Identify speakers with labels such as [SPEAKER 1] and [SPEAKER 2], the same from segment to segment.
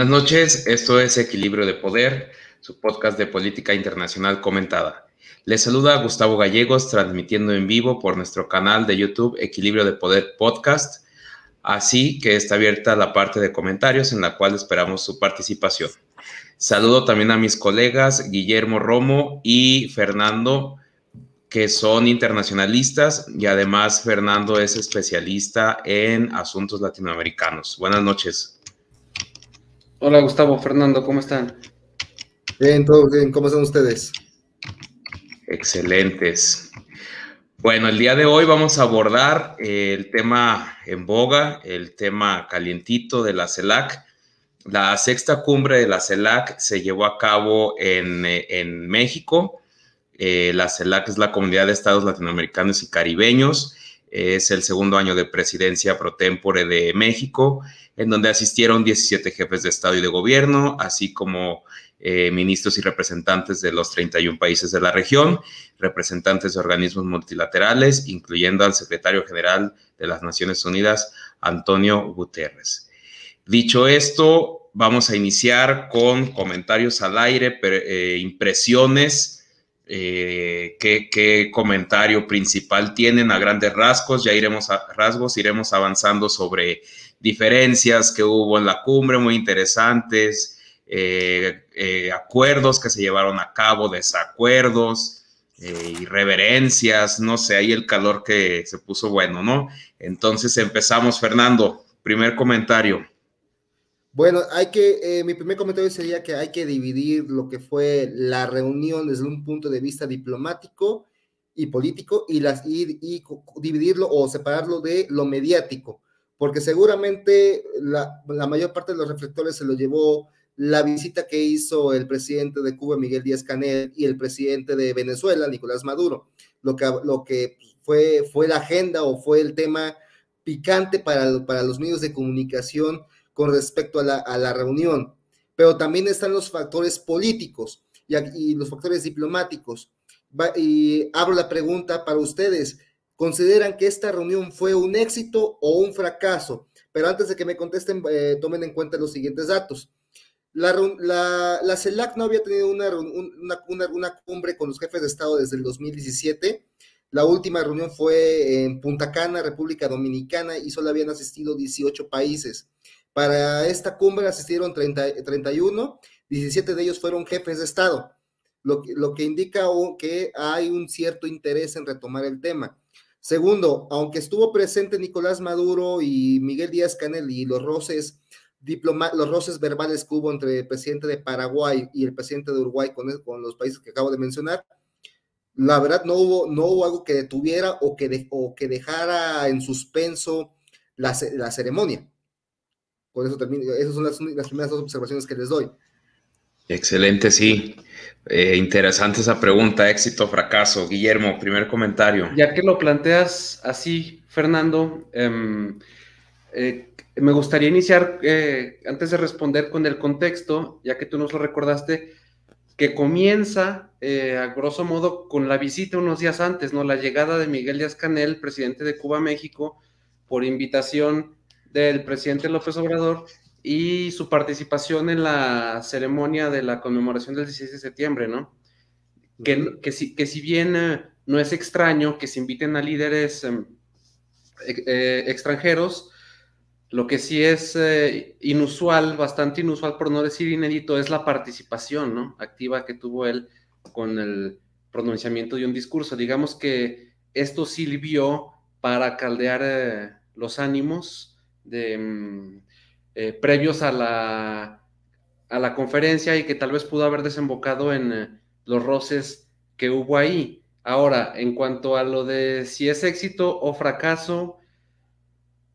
[SPEAKER 1] Buenas noches, esto es Equilibrio de Poder, su podcast de política internacional comentada. Les saluda Gustavo Gallegos, transmitiendo en vivo por nuestro canal de YouTube Equilibrio de Poder Podcast, así que está abierta la parte de comentarios en la cual esperamos su participación. Saludo también a mis colegas Guillermo Romo y Fernando, que son internacionalistas y además Fernando es especialista en asuntos latinoamericanos. Buenas noches.
[SPEAKER 2] Hola Gustavo, Fernando, ¿cómo están?
[SPEAKER 3] Bien, todo bien, ¿cómo están ustedes?
[SPEAKER 1] Excelentes. Bueno, el día de hoy vamos a abordar el tema en boga, el tema calientito de la CELAC. La sexta cumbre de la CELAC se llevó a cabo en, en México. Eh, la CELAC es la Comunidad de Estados Latinoamericanos y Caribeños. Es el segundo año de presidencia pro tempore de México en donde asistieron 17 jefes de Estado y de gobierno, así como eh, ministros y representantes de los 31 países de la región, representantes de organismos multilaterales, incluyendo al secretario general de las Naciones Unidas, Antonio Guterres. Dicho esto, vamos a iniciar con comentarios al aire, eh, impresiones. Eh, ¿qué, ¿qué, comentario principal tienen a grandes rasgos? Ya iremos a rasgos, iremos avanzando sobre diferencias que hubo en la cumbre muy interesantes, eh, eh, acuerdos que se llevaron a cabo, desacuerdos, irreverencias, no sé, ahí el calor que se puso bueno, ¿no? Entonces empezamos, Fernando, primer comentario.
[SPEAKER 3] Bueno, hay que, mi primer comentario sería que hay que dividir lo que fue la reunión desde un punto de vista diplomático y político y, las, y dividirlo o separarlo de lo mediático porque seguramente la, mayor parte de los reflectores se lo llevó la visita que hizo el presidente de Cuba, Miguel Díaz Canel, y el presidente de Venezuela, Nicolás Maduro. Lo que, lo que fue, fue la agenda o fue el tema picante para, para los medios de comunicación con respecto a la, a la reunión. Pero también están los factores políticos y, los factores diplomáticos. y abro la pregunta para ustedes consideran que esta reunión fue un éxito o un fracaso. Pero antes de que me contesten, eh, tomen en cuenta los siguientes datos. La, la, CELAC no había tenido una, una, una, cumbre con los jefes de Estado desde el 2017. La última reunión fue en Punta Cana, República Dominicana, y solo habían asistido 18 países. Para esta cumbre asistieron 30, 31, 17 de ellos fueron jefes de Estado, lo lo que indica que hay un cierto interés en retomar el tema. Segundo, aunque estuvo presente Nicolás Maduro y Miguel Díaz Canel y los roces, los roces verbales que hubo entre el presidente de Paraguay y el presidente de Uruguay con, con los países que acabo de mencionar, la verdad no hubo, no hubo algo que detuviera o que, que dejara en suspenso la, la, ceremonia. Con eso termino. Esas son las, las primeras dos observaciones que les doy.
[SPEAKER 1] Excelente, sí. Eh, interesante esa pregunta, éxito o fracaso. Guillermo, primer comentario.
[SPEAKER 2] Ya que lo planteas así, Fernando, em, eh, me gustaría iniciar, eh, antes de responder con el contexto, ya que tú nos lo recordaste, que comienza, a grosso modo, con la visita unos días antes, ¿no? La llegada de Miguel Díaz Canel, presidente de Cuba, México, por invitación del presidente López Obrador, y su participación en la ceremonia de la conmemoración del 16 de septiembre, ¿no? Que, que, si, que si bien eh, no es extraño que se inviten a líderes em, eh, extranjeros, lo que sí es eh, inusual, bastante inusual, por no decir inédito, es la participación ¿no? activa que tuvo él con el pronunciamiento de un discurso. Digamos que esto sirvió para caldear los ánimos de, em, eh, previos a la, a la conferencia y que tal vez pudo haber desembocado en eh, los roces que hubo ahí. Ahora, en cuanto a lo de si es éxito o fracaso,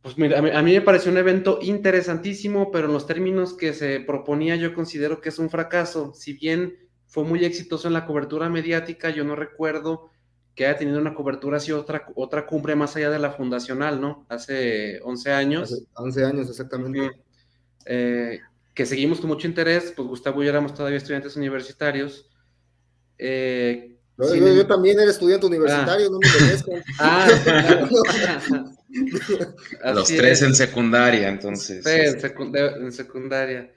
[SPEAKER 2] pues mira, a mí, me pareció un evento interesantísimo, pero en los términos que se proponía yo considero que es un fracaso. Si bien fue muy exitoso en la cobertura mediática, yo no recuerdo que haya tenido una cobertura así otra, otra cumbre más allá de la fundacional, ¿no? Hace 11 años. Hace
[SPEAKER 3] 11 años, exactamente.
[SPEAKER 2] Eh, que seguimos con mucho interés, pues Gustavo y yo éramos todavía estudiantes universitarios.
[SPEAKER 3] Eh, yo, también era estudiante universitario, no me
[SPEAKER 1] ah, Los tres en secundaria, entonces.
[SPEAKER 2] Sí, en, secundaria.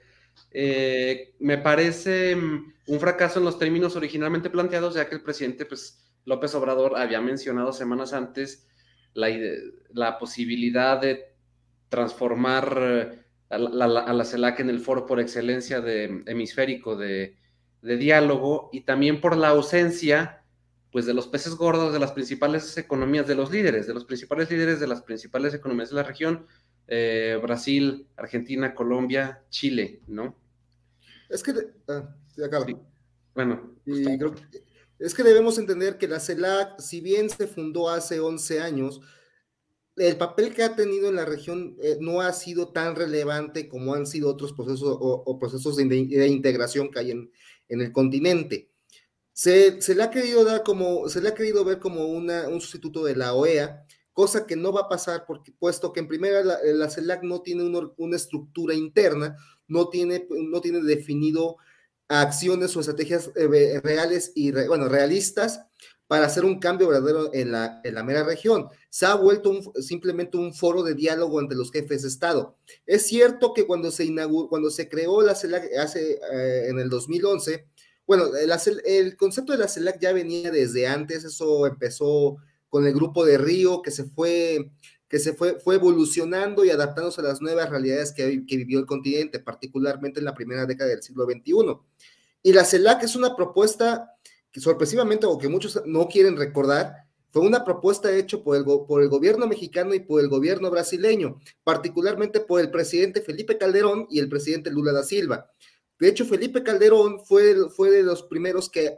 [SPEAKER 2] eh, me parece mm, un fracaso en los términos originalmente planteados, ya que el presidente pues, López Obrador había mencionado semanas antes la, la posibilidad de transformar eh, a la, CELAC en el foro por excelencia de hemisférico de, de diálogo y también por la ausencia pues de los peces gordos de las principales economías de los líderes, de los principales líderes de las principales economías de la región, eh, Brasil, Argentina, Colombia, Chile, ¿no?
[SPEAKER 3] Es que, ah,
[SPEAKER 2] Bueno,
[SPEAKER 3] es que debemos entender que la CELAC, si bien se fundó hace 11 años, el papel que ha tenido en la región eh, no ha sido tan relevante como han sido otros procesos o, procesos de, integración que hay en, el continente. Se, le ha querido dar como, se le ha querido ver como una, un sustituto de la OEA, cosa que no va a pasar porque, puesto que en primera la, CELAC no tiene una, estructura interna, no tiene, no tiene definido acciones o estrategias eh, reales y, bueno, realistas para hacer un cambio verdadero en la, en la mera región. Se ha vuelto simplemente un foro de diálogo entre los jefes de Estado. Es cierto que cuando se inauguró, cuando se creó la CELAC hace, eh, en el 2011, bueno, el, el, concepto de la CELAC ya venía desde antes, eso empezó con el grupo de Río, que se fue, que se fue, fue evolucionando y adaptándose a las nuevas realidades que, que vivió el continente, particularmente en la primera década del siglo XXI. Y la CELAC es una propuesta que sorpresivamente, o que muchos no quieren recordar, fue una propuesta hecha por el, por el gobierno mexicano y por el gobierno brasileño, particularmente por el presidente Felipe Calderón y el presidente Lula da Silva. De hecho, Felipe Calderón fue, fue de los primeros que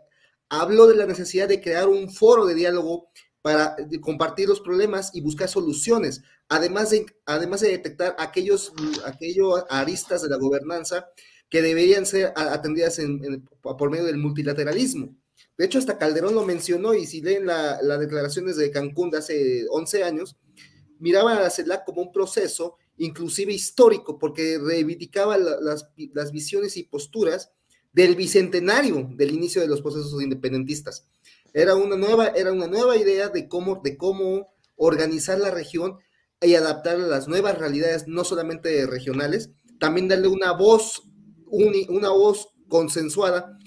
[SPEAKER 3] habló de la necesidad de crear un foro de diálogo para compartir los problemas y buscar soluciones, además de, además de detectar aquellos, aquellos aristas de la gobernanza que deberían ser atendidas por medio del multilateralismo. De hecho, hasta Calderón lo mencionó y si leen las declaraciones de Cancún de hace 11 años, miraban a la CELAC como un proceso inclusive histórico, porque reivindicaba las, las visiones y posturas del bicentenario del inicio de los procesos independentistas. Era una nueva, era una nueva idea de cómo, de cómo organizar la región y adaptarla a las nuevas realidades, no solamente regionales, también darle una voz, una voz consensuada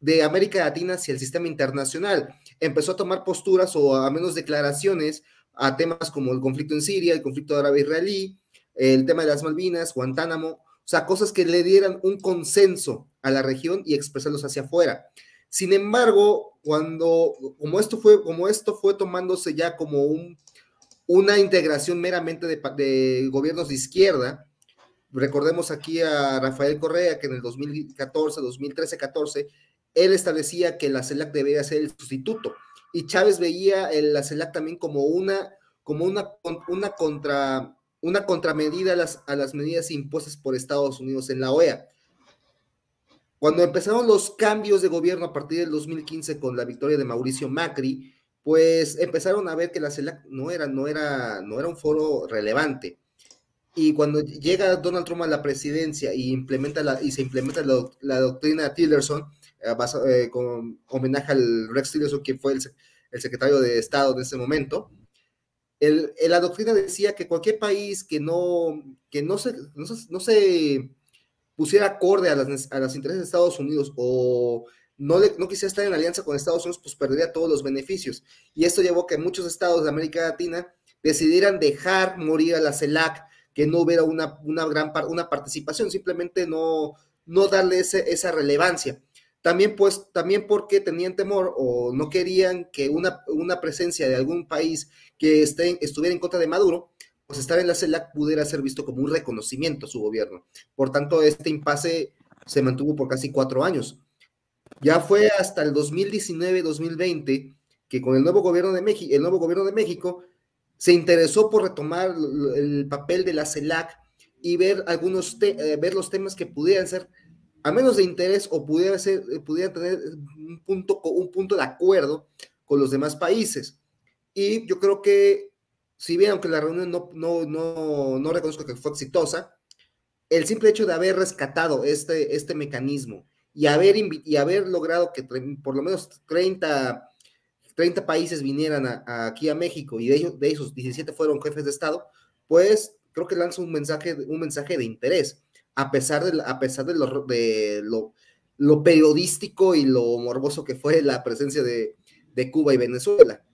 [SPEAKER 3] de América Latina hacia el sistema internacional. Empezó a tomar posturas o a menos declaraciones a temas como el conflicto en Siria, el conflicto árabe-israelí, el tema de las Malvinas, Guantánamo, o sea, cosas que le dieran un consenso a la región y expresarlos hacia afuera. Sin embargo, cuando, como esto fue, como esto fue tomándose ya como un, una integración meramente de, gobiernos de izquierda, recordemos aquí a Rafael Correa, que en el 2014, 2013, 14, él establecía que la CELAC debía ser el sustituto, y Chávez veía la CELAC también como una, como una, una, contra, una contramedida a las, a las medidas impuestas por Estados Unidos en la OEA. Cuando empezaron los cambios de gobierno a partir del 2015 con la victoria de Mauricio Macri, pues empezaron a ver que la CELAC no era, no era, no era un foro relevante. Y cuando llega Donald Trump a la presidencia y, implementa la, y se implementa la, doctrina Tillerson, eh, eh, con homenaje al Rex Tillerson, que fue el, el, secretario de Estado en ese momento, el, la doctrina decía que cualquier país que no, que no se, no no se pusiera acorde a las, intereses de Estados Unidos o no, quisiera estar en alianza con Estados Unidos, pues perdería todos los beneficios. Y esto llevó a que muchos estados de América Latina decidieran dejar morir a la CELAC, que no hubiera una, una gran una participación, simplemente no, no darle esa relevancia. También, pues, también porque tenían temor o no querían que una, una presencia de algún país que esté, estuviera en contra de Maduro pues estar en la CELAC pudiera ser visto como un reconocimiento a su gobierno. Por tanto, este impasse se mantuvo por casi cuatro años. Ya fue hasta el 2019-2020 que con el nuevo gobierno de México, el nuevo gobierno de México se interesó por retomar el papel de la CELAC y ver algunos eh, ver los temas que pudieran ser a menos de interés o pudieran ser eh, pudieran tener un punto un punto de acuerdo con los demás países. Y yo creo que si bien aunque la reunión no, no, no, no reconozco que fue exitosa, el simple hecho de haber rescatado este, este mecanismo y haber, y haber logrado que por lo menos 30, 30 países vinieran aquí a México y de, ellos, de esos 17 fueron jefes de Estado, pues creo que lanza un mensaje, un mensaje de interés. a pesar de, a pesar de, lo, de lo, lo, periodístico y lo morboso que fue la presencia de, de Cuba y Venezuela.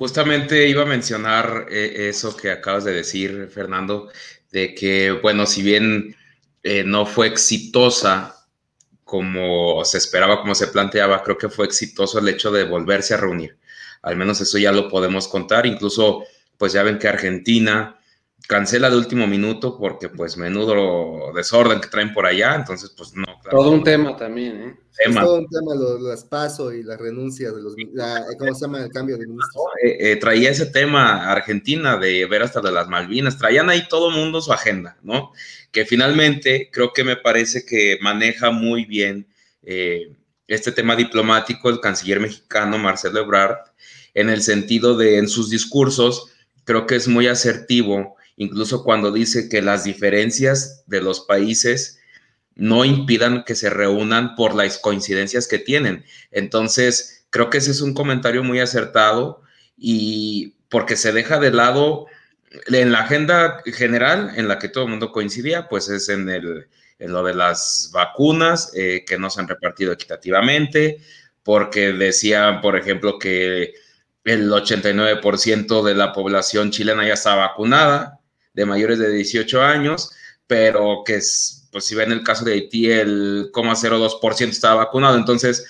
[SPEAKER 1] Justamente iba a mencionar eh, eso que acabas de decir, Fernando, de que, bueno, si bien eh, no fue exitosa como se esperaba, como se planteaba, creo que fue exitoso el hecho de volverse a reunir. Al menos eso ya lo podemos contar. Incluso, pues ya ven que Argentina cancela de último minuto porque pues menudo desorden que traen por allá, entonces pues no.
[SPEAKER 2] todo un tema también, ¿eh?
[SPEAKER 3] todo un tema, los, pasos y la renuncia de los, ¿cómo se llama? El cambio de ministros.
[SPEAKER 1] Eh, eh, traía ese tema Argentina de ver hasta de las Malvinas, traían ahí todo mundo su agenda, ¿no? Que finalmente creo que me parece que maneja muy bien eh, este tema diplomático el canciller mexicano Marcelo Ebrard, en el sentido de en sus discursos, creo que es muy asertivo incluso cuando dice que las diferencias de los países no impidan que se reúnan por las coincidencias que tienen. Entonces, creo que ese es un comentario muy acertado y porque se deja de lado en la agenda general en la que todo el mundo coincidía, pues es en, el, en lo de las vacunas eh, que no se han repartido equitativamente, porque decían, por ejemplo, que el 89% de la población chilena ya está vacunada, de mayores de 18 años, pero que es, pues si ven el caso de Haití, el 0,02% estaba vacunado, entonces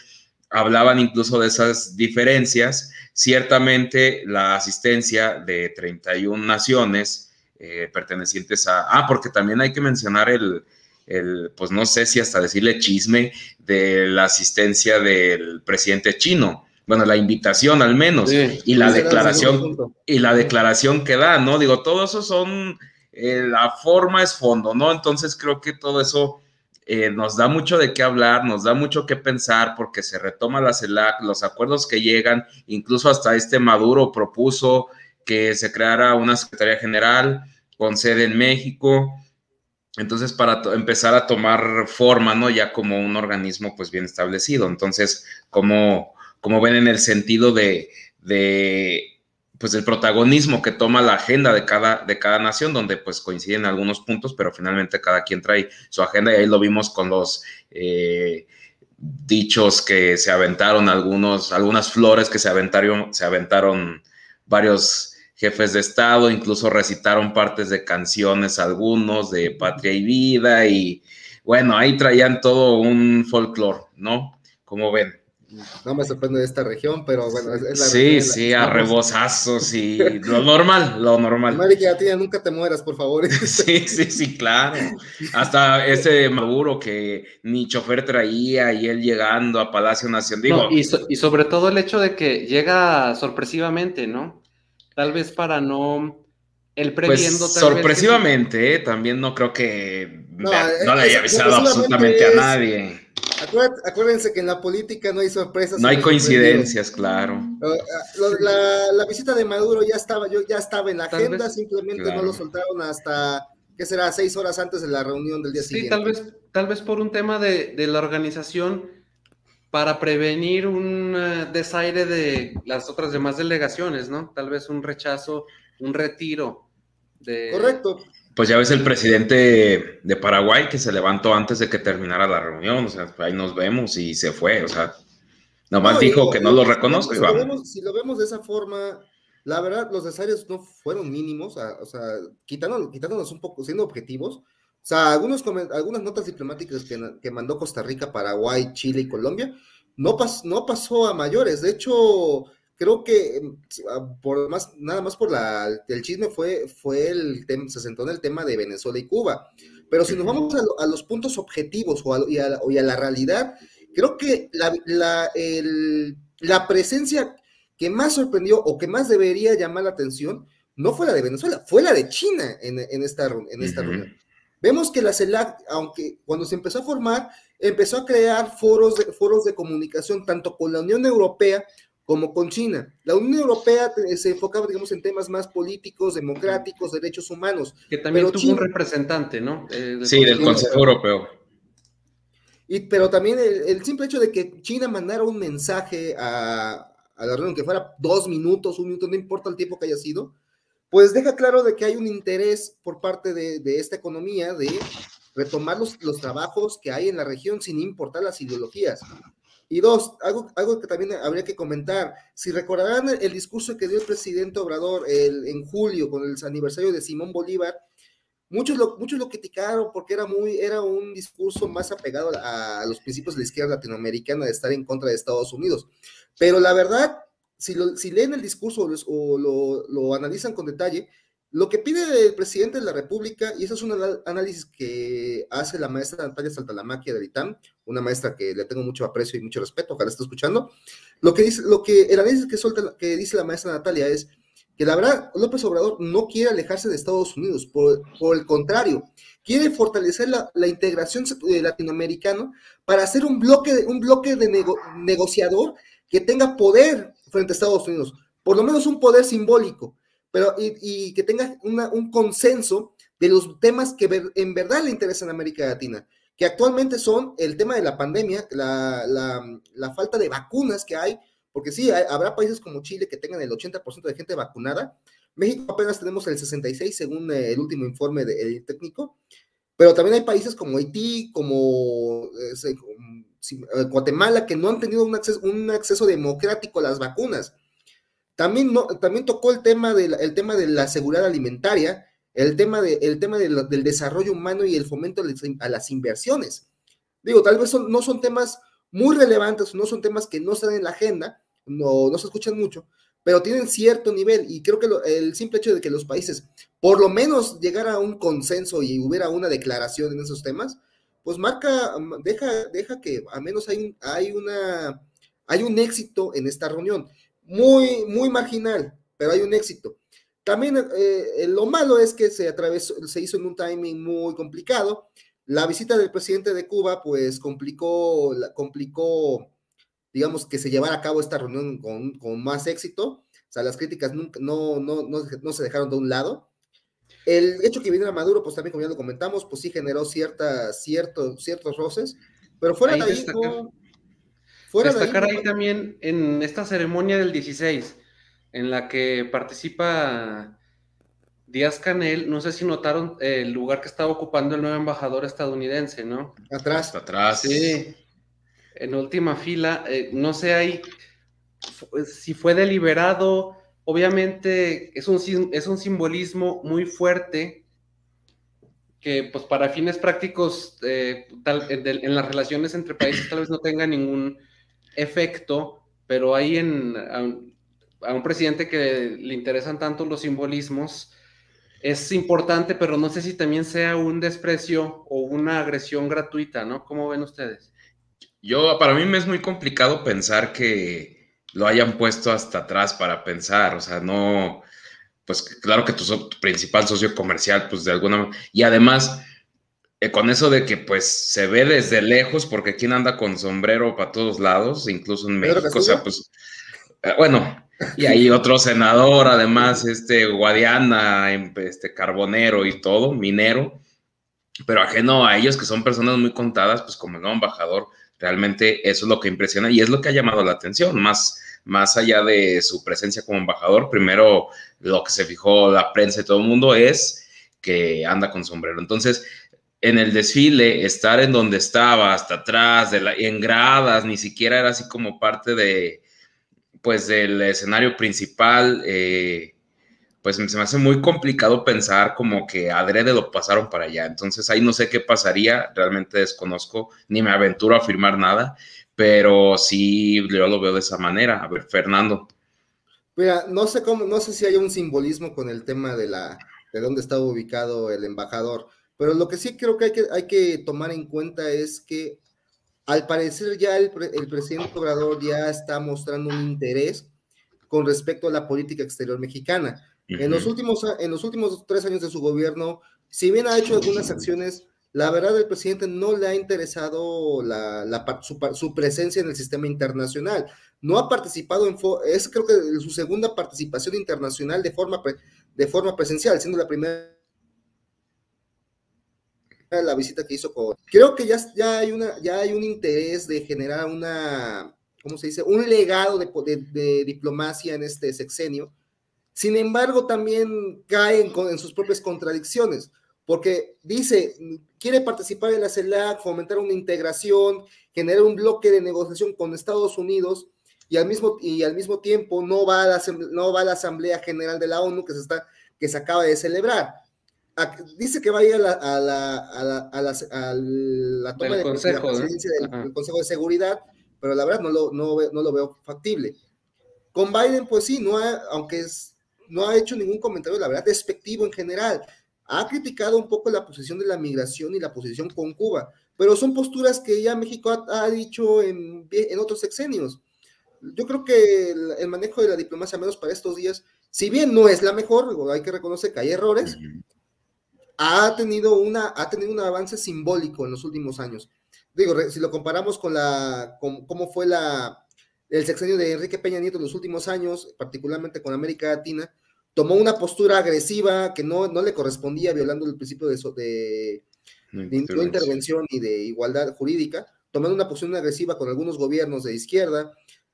[SPEAKER 1] hablaban incluso de esas diferencias. Ciertamente la asistencia de 31 naciones eh, pertenecientes a... Ah, porque también hay que mencionar el, el, pues no sé si hasta decirle chisme de la asistencia del presidente chino bueno, la invitación al menos, y la declaración, y la declaración que da, ¿no? Digo, todo eso son, eh, la forma es fondo, ¿no? Entonces creo que todo eso eh, nos da mucho de qué hablar, nos da mucho que pensar, porque se retoma la CELAC, los acuerdos que llegan, incluso hasta este Maduro propuso que se creara una Secretaría General con sede en México. Entonces, para empezar a tomar forma, ¿no? Ya como un organismo, pues bien establecido. Entonces, como como ven en el sentido de, pues el protagonismo que toma la agenda de cada, de cada nación, donde pues coinciden algunos puntos, pero finalmente cada quien trae su agenda y ahí lo vimos con los eh, dichos que se aventaron algunos, algunas flores que se aventaron, se aventaron varios jefes de Estado, incluso recitaron partes de canciones algunos de Patria y Vida y bueno, ahí traían todo un folclore, ¿no? Como ven
[SPEAKER 3] no me sorprende de esta región, pero bueno, es,
[SPEAKER 1] la Sí, sí, a rebosazos y lo normal, lo normal.
[SPEAKER 3] tía, nunca te mueras, por favor.
[SPEAKER 1] Sí, sí, sí, claro. Hasta ese Maduro que ni chofer traía y él llegando a Palacio Nacional.
[SPEAKER 2] y, sobre todo el hecho de que llega sorpresivamente, ¿no? Tal vez para no. El
[SPEAKER 1] pues, previendo. sorpresivamente, ¿eh? también no creo que no, le haya avisado absolutamente a nadie
[SPEAKER 3] Acuérdense que en la política no hay sorpresas.
[SPEAKER 1] No hay coincidencias, claro.
[SPEAKER 3] La, visita de Maduro ya estaba, yo ya estaba en la agenda, simplemente no lo soltaron hasta, ¿qué será? Seis horas antes de la reunión del día siguiente.
[SPEAKER 2] Sí, tal vez, tal vez por un tema de, la organización para prevenir un eh, desaire de las otras demás delegaciones, ¿no? Tal vez un rechazo, un retiro. De...
[SPEAKER 3] Correcto
[SPEAKER 1] pues ya ves el presidente de Paraguay que se levantó antes de que terminara la reunión, o sea, ahí nos vemos y se fue, o sea, nomás dijo que no lo reconozco
[SPEAKER 3] si, Lo vemos, si lo vemos de esa forma, la verdad, los desayos no fueron mínimos, o sea, quitándonos, quitándonos un poco, siendo objetivos, o sea, algunos, algunas notas diplomáticas que, que, mandó Costa Rica, Paraguay, Chile y Colombia, no, pas, no pasó a mayores, de hecho creo que em, ah, por más, nada más por la, el chisme fue, fue el tema, se sentó en el tema de Venezuela y Cuba. Pero si nos vamos a, los puntos objetivos o a, y, a, la realidad, creo que la, la, la, presencia que más sorprendió o que más debería llamar la atención no fue la de Venezuela, fue la de China en, en esta, en esta reunión. Vemos que la CELAC, aunque cuando se empezó a formar, empezó a crear foros de, foros de comunicación tanto con la Unión Europea como con China. La Unión Europea se enfocaba, digamos, en temas más políticos, democráticos, derechos humanos.
[SPEAKER 2] Que también tuvo un representante, ¿no?
[SPEAKER 1] Eh, sí, del Consejo Europeo.
[SPEAKER 3] Y, pero también el, simple hecho de que China mandara un mensaje a, a, la reunión, que fuera dos minutos, un minuto, no importa el tiempo que haya sido, pues deja claro de que hay un interés por parte de, esta economía de retomar los, los, trabajos que hay en la región sin importar las ideologías. Y dos, algo, algo que también habría que comentar, si recordarán el, discurso que dio el presidente Obrador en julio con el aniversario de Simón Bolívar, muchos lo, muchos lo criticaron porque era, muy, era un discurso más apegado a, los principios de la izquierda latinoamericana de estar en contra de Estados Unidos. Pero la verdad, si, si leen el discurso o, lo, lo, analizan con detalle, lo que pide el presidente de la República, y eso es un análisis que hace la maestra Natalia Saltalamaquia de ITAM, una maestra que le tengo mucho aprecio y mucho respeto, ojalá esté escuchando, lo que dice, lo que, el análisis que, suelta, que dice la maestra Natalia es que la verdad López Obrador no quiere alejarse de Estados Unidos, por, el contrario, quiere fortalecer la, la integración latinoamericana para hacer un bloque, un bloque de negociador que tenga poder frente a Estados Unidos, por lo menos un poder simbólico, pero y, que tenga un consenso de los temas que en verdad le interesan a América Latina, que actualmente son el tema de la pandemia, la, la, falta de vacunas que hay, porque sí, habrá países como Chile que tengan el 80% de gente vacunada, México apenas tenemos el 66 según el último informe del técnico, pero también hay países como Haití, como eh, eh, Guatemala, que no han tenido un acceso, un acceso democrático a las vacunas. También, no, también tocó el tema, de la, el tema de la seguridad alimentaria, el tema, de, el tema del desarrollo humano y el fomento a las inversiones. Digo, tal vez no son temas muy relevantes, no son temas que no están en la agenda, no, no se escuchan mucho, pero tienen cierto nivel y creo que el simple hecho de que los países por lo menos llegara a un consenso y hubiera una declaración en esos temas, pues marca, deja, deja que al menos hay, hay, una, hay un éxito en esta reunión. Muy, muy marginal, pero hay un éxito. También eh, lo malo es que se atravesó, se hizo en un timing muy complicado. La visita del presidente de Cuba, pues complicó, complicó, digamos, que se llevara a cabo esta reunión con, con más éxito. O sea, las críticas nunca, no, no, no, no se dejaron de un lado. El hecho que viniera Maduro, pues también como ya lo comentamos, pues sí generó cierta, cierto, ciertos roces, pero fuera de ahí...
[SPEAKER 2] fuera destacar ahí, también en esta ceremonia del 16, en la que participa Díaz Canel, no sé si notaron el lugar que estaba ocupando el nuevo embajador estadounidense, ¿no?
[SPEAKER 3] Atrás.
[SPEAKER 1] Atrás.
[SPEAKER 2] Sí. En última fila, eh, no sé ahí si fue deliberado, obviamente es un, es un simbolismo muy fuerte que pues para fines prácticos eh, en, las relaciones entre países tal vez no tenga ningún efecto, pero ahí en, a, un, presidente que le interesan tanto los simbolismos, es importante, pero no sé si también sea un desprecio o una agresión gratuita, ¿no? ¿Cómo ven ustedes?
[SPEAKER 1] Yo, para mí me es muy complicado pensar que, lo hayan puesto hasta atrás para pensar, o sea, no, pues claro que tu, principal socio comercial, pues de alguna y además, con eso de que pues se ve desde lejos, porque quien anda con sombrero para todos lados, incluso en México, o sea, pues, eh, bueno, y hay otro senador, además, este Guadiana, em, este carbonero y todo, minero, pero ajeno a ellos, que son personas muy contadas, pues como el nuevo embajador, Realmente eso es lo que impresiona y es lo que ha llamado la atención, más, más allá de su presencia como embajador. Primero, lo que se fijó la prensa y todo el mundo es que anda con sombrero. Entonces, en el desfile, estar en donde estaba, hasta atrás, en gradas, ni siquiera era así como parte de, pues, del escenario principal. Eh, pues se me hace muy complicado pensar como que adrede lo pasaron para allá. Entonces ahí no sé qué pasaría, realmente desconozco, ni me aventuro a afirmar nada, pero sí yo lo veo de esa manera. A ver, Fernando.
[SPEAKER 3] Mira, no sé cómo, no sé si hay un simbolismo con el tema de la de dónde estaba ubicado el embajador, pero lo que sí creo que hay que, hay que tomar en cuenta es que al parecer ya el, el presidente Obrador ya está mostrando un interés con respecto a la política exterior mexicana en, los últimos, en los últimos tres años de su gobierno, si bien ha hecho algunas acciones, la verdad el presidente no le ha interesado la, su, presencia en el sistema internacional. No ha participado en, es creo que su segunda participación internacional de forma, de forma presencial, siendo la primera la visita que hizo con... Creo que ya, ya, hay una, ya hay un interés de generar una, ¿cómo se dice? Un legado de, diplomacia en este sexenio Sin embargo, también cae en, sus propias contradicciones, porque dice, quiere participar en la CELAC, fomentar una integración, generar un bloque de negociación con Estados Unidos, y al mismo, y al mismo tiempo no va, a la, no va la Asamblea General de la ONU que se, está, que se acaba de celebrar. Dice que va a ir a la, a la, a la, a la, toma de
[SPEAKER 2] consejo,
[SPEAKER 3] presidencia del, Consejo de Seguridad, pero la verdad no lo, no, no lo veo factible. Con Biden, pues sí, no ha, aunque es, no ha hecho ningún comentario, la verdad, despectivo en general. Ha criticado un poco la posición de la migración y la posición con Cuba, pero son posturas que ya México ha, ha dicho en, en otros sexenios yo creo que el, manejo de la diplomacia, menos para estos días, si bien no es la mejor, hay que reconocer que hay errores, ha, tenido una, ha tenido un avance simbólico en los últimos años. Digo, si lo comparamos con la, con, cómo fue la, el sexenio de Enrique Peña Nieto en los últimos años, particularmente con América Latina, tomó una postura agresiva que no, no le correspondía, violando el principio de, de, de no intervención y de igualdad jurídica, tomando una posición agresiva con algunos gobiernos de izquierda,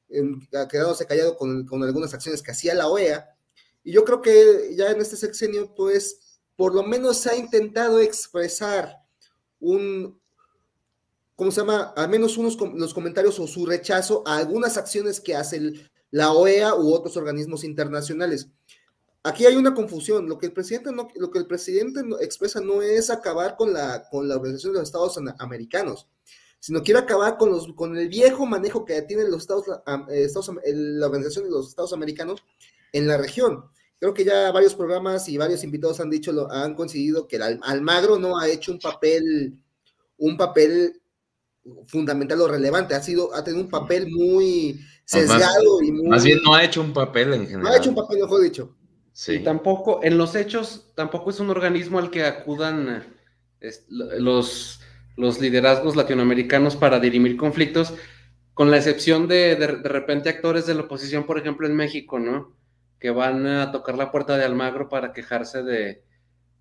[SPEAKER 3] quedándose callado con, con, algunas acciones que hacía la OEA. Y yo creo que ya en este sexenio, pues, por lo menos ha intentado expresar un, ¿cómo se llama? Al menos unos los comentarios o su rechazo a algunas acciones que hace la OEA u otros organismos internacionales. Aquí hay una confusión. Lo que el presidente, no, lo que el presidente expresa no es acabar con la, con la Organización de los Estados Americanos sino quiere acabar con, los, con el viejo manejo que tienen los Estados, eh, la Organización de los Estados Americanos en la región. Creo que ya varios programas y varios invitados han dicho, lo, han coincidido que el Almagro no ha hecho un papel, un papel fundamental o relevante, ha sido, ha tenido un papel muy sesgado y muy...
[SPEAKER 1] Más bien no ha hecho un papel en general.
[SPEAKER 3] No ha hecho un papel, mejor dicho.
[SPEAKER 2] Sí. Y tampoco, en los hechos, tampoco es un organismo al que acudan los los liderazgos latinoamericanos para dirimir conflictos, con la excepción de, de, repente actores de la oposición, por ejemplo, en México, ¿no? Que van a tocar la puerta de Almagro para quejarse de,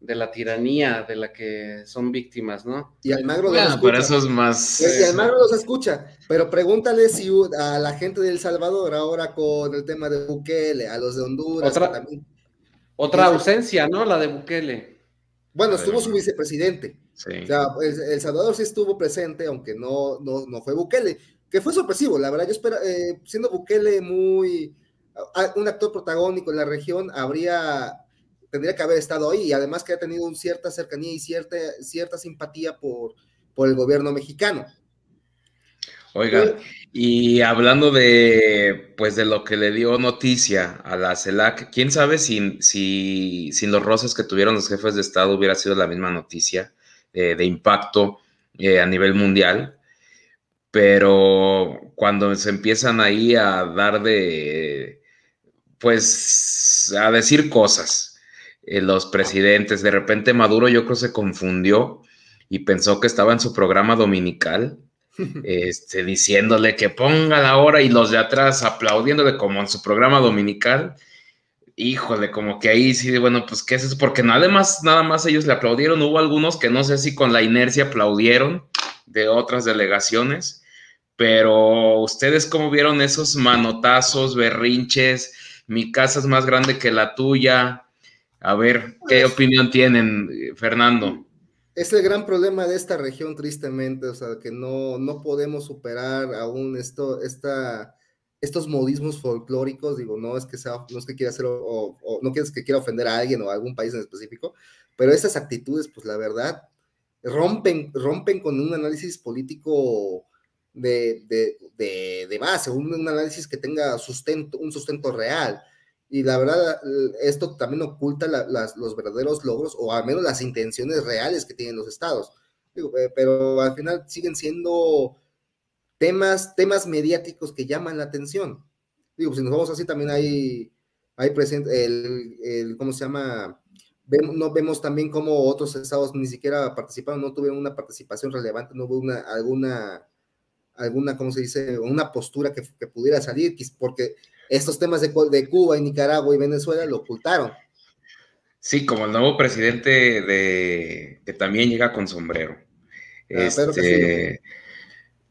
[SPEAKER 2] la tiranía de la que son víctimas, ¿no?
[SPEAKER 3] Y Almagro
[SPEAKER 1] los escucha. eso es más...
[SPEAKER 3] Y Almagro los escucha, pero pregúntale si a la gente de El Salvador ahora con el tema de Bukele, a los de Honduras
[SPEAKER 2] otra,
[SPEAKER 3] también...
[SPEAKER 2] Otra ausencia, ¿no? La de Bukele.
[SPEAKER 3] Bueno, estuvo su vicepresidente. O sea, el, Salvador sí estuvo presente, aunque no, no, fue Bukele, que fue sorpresivo, la verdad. Yo espero, eh, siendo Bukele muy un actor protagónico en la región, habría tendría que haber estado ahí y además que ha tenido una cierta cercanía y cierta, cierta simpatía por, por el gobierno mexicano.
[SPEAKER 1] Oiga, y hablando de, pues, de lo que le dio noticia a la CELAC, quién sabe si, si sin los roces que tuvieron los jefes de Estado hubiera sido la misma noticia eh, de impacto eh, a nivel mundial, pero cuando se empiezan ahí a dar de, pues, a decir cosas, eh, los presidentes, de repente Maduro yo creo se confundió y pensó que estaba en su programa dominical este, diciéndole que ponga la hora y los de atrás aplaudiéndole como en su programa dominical. Híjole, como que ahí sí, bueno, pues qué es eso, porque nada más, nada más ellos le aplaudieron, hubo algunos que no sé si con la inercia aplaudieron de otras delegaciones, pero ustedes cómo vieron esos manotazos, berrinches, mi casa es más grande que la tuya. A ver, ¿qué pues opinión tienen, Fernando?
[SPEAKER 3] es el gran problema de esta región, tristemente, o sea, que no, no podemos superar aún esto, esta, estos modismos folclóricos, digo, no es que sea, no es que quiera hacer, o, no quieres que quiera ofender a alguien o a algún país en específico, pero esas actitudes, pues la verdad, rompen, rompen con un análisis político de, de, de, de base, un, un, análisis que tenga sustento, un sustento real y la verdad, esto también oculta los verdaderos logros o al menos las intenciones reales que tienen los estados. Eh, pero al final siguen siendo temas, temas mediáticos que llaman la atención. Digo, si nos vamos así, también hay, hay presente el, el, ¿cómo se llama? Vemos, no vemos también cómo otros estados ni siquiera participaron, no tuvieron una participación relevante, no hubo una, alguna, alguna, ¿cómo se dice? Una postura que, que pudiera salir, porque estos temas de, de Cuba y Nicaragua y Venezuela lo ocultaron.
[SPEAKER 1] Sí, como el nuevo presidente de que también llega con sombrero. Ah, este,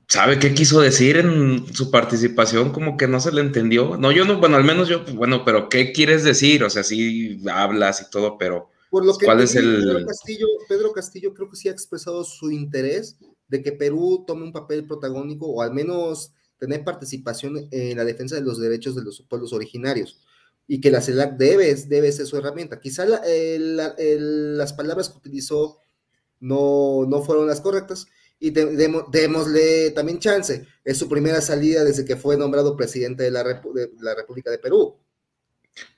[SPEAKER 1] ¿Sabe qué quiso decir en su participación? Como que no se le entendió. No, yo no, bueno, al menos yo, bueno, pero ¿qué quieres decir? O sea, sí hablas y todo, pero
[SPEAKER 3] Por lo que ¿cuál es el... Pedro Castillo, Pedro Castillo creo que sí ha expresado su interés de que Perú tome un papel protagónico o al menos tener participación en la defensa de los derechos de los pueblos originarios y que la CELAC debe, debe ser su herramienta. Quizá las palabras que utilizó no, no fueron las correctas y démosle también chance. Es su primera salida desde que fue nombrado presidente de la, la República de Perú.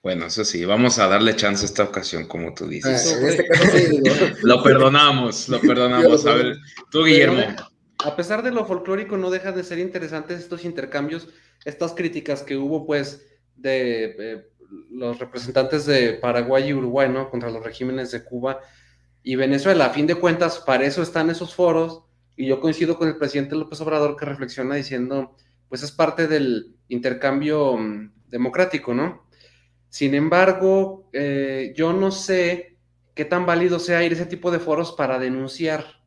[SPEAKER 1] Bueno, eso sí, vamos a darle chance esta ocasión, como tú dices. Ah, este lo perdonamos, lo perdonamos. A ver, tú, Guillermo.
[SPEAKER 2] A pesar de lo folclórico, no dejan de ser interesantes estos intercambios, estas críticas que hubo, pues, de eh, los representantes de Paraguay y Uruguay, ¿no? Contra los regímenes de Cuba y Venezuela. A fin de cuentas, para eso están esos foros, y yo coincido con el presidente López Obrador que reflexiona diciendo, pues es parte del intercambio mm, democrático, ¿no? Sin embargo, eh, yo no sé qué tan válido sea ir a ese tipo de foros para denunciar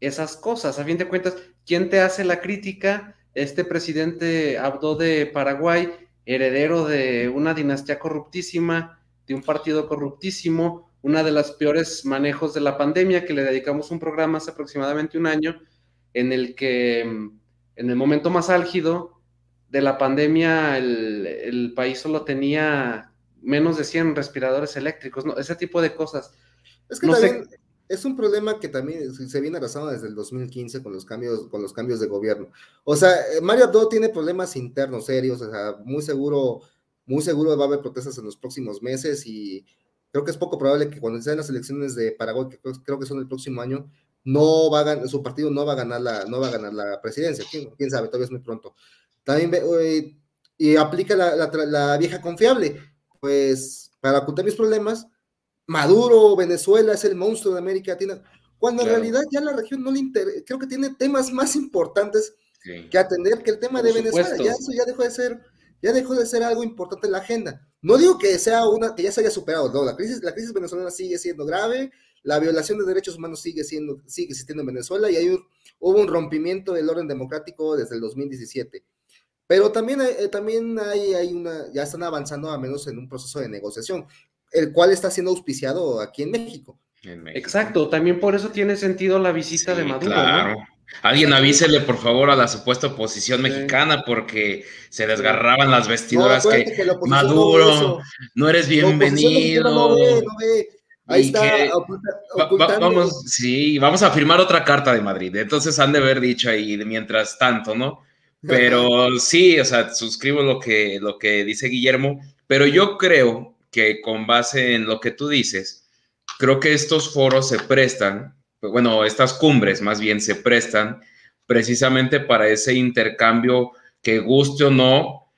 [SPEAKER 2] esas cosas. A fin de cuentas, ¿quién te hace la crítica? Este presidente Abdo de Paraguay, heredero de una dinastía corruptísima, de un partido corruptísimo, una de las peores manejos de la pandemia, que le dedicamos un programa hace aproximadamente un año, en el que mm, en el momento más álgido de la pandemia, el, país solo tenía menos de 100 respiradores eléctricos, ¿no? Ese tipo de cosas.
[SPEAKER 3] Es que también es un problema que también se viene arrasando desde el 2015 con los cambios, con los cambios de gobierno. O sea, eh, Mario Abdo tiene problemas internos serios, o sea, muy seguro, muy seguro va a haber protestas en los próximos meses y creo que es poco probable que cuando sean las elecciones de Paraguay, que creo, que son el próximo año, no va a su partido no va a ganar la, no va a ganar la presidencia. ¿Quién, quién sabe? Todavía es muy pronto. También eh, y aplica la, vieja confiable, pues para ocultar mis problemas, Maduro, Venezuela es el monstruo de América Latina, cuando en realidad ya la región no le interesa, creo que tiene temas más importantes que atender que el tema de Venezuela, ya eso ya dejó de ser, ya dejó de ser algo importante en la agenda. No digo que sea una, que ya se haya superado, no, la crisis, la crisis venezolana sigue siendo grave, la violación de derechos humanos sigue siendo, sigue existiendo en Venezuela y hay hubo un rompimiento del orden democrático desde el 2017 pero también, hay, eh, también hay, hay una, ya están avanzando a menos en un proceso de negociación, el cual está siendo auspiciado aquí en México.
[SPEAKER 2] Exacto, también por eso tiene sentido la visita de Maduro. Claro.
[SPEAKER 1] Alguien avísele por favor a la supuesta oposición mexicana porque se desgarraban las vestiduras que, Maduro, no, eres bienvenido. Ahí está, vamos, sí, vamos a firmar otra carta de Madrid. Entonces han de haber dicho ahí, mientras tanto, ¿no? Pero sí, o sea, suscribo lo que, lo que dice Guillermo, pero yo creo que con base en lo que tú dices, creo que estos foros se prestan, bueno, estas cumbres más bien se prestan precisamente para ese intercambio que guste o no,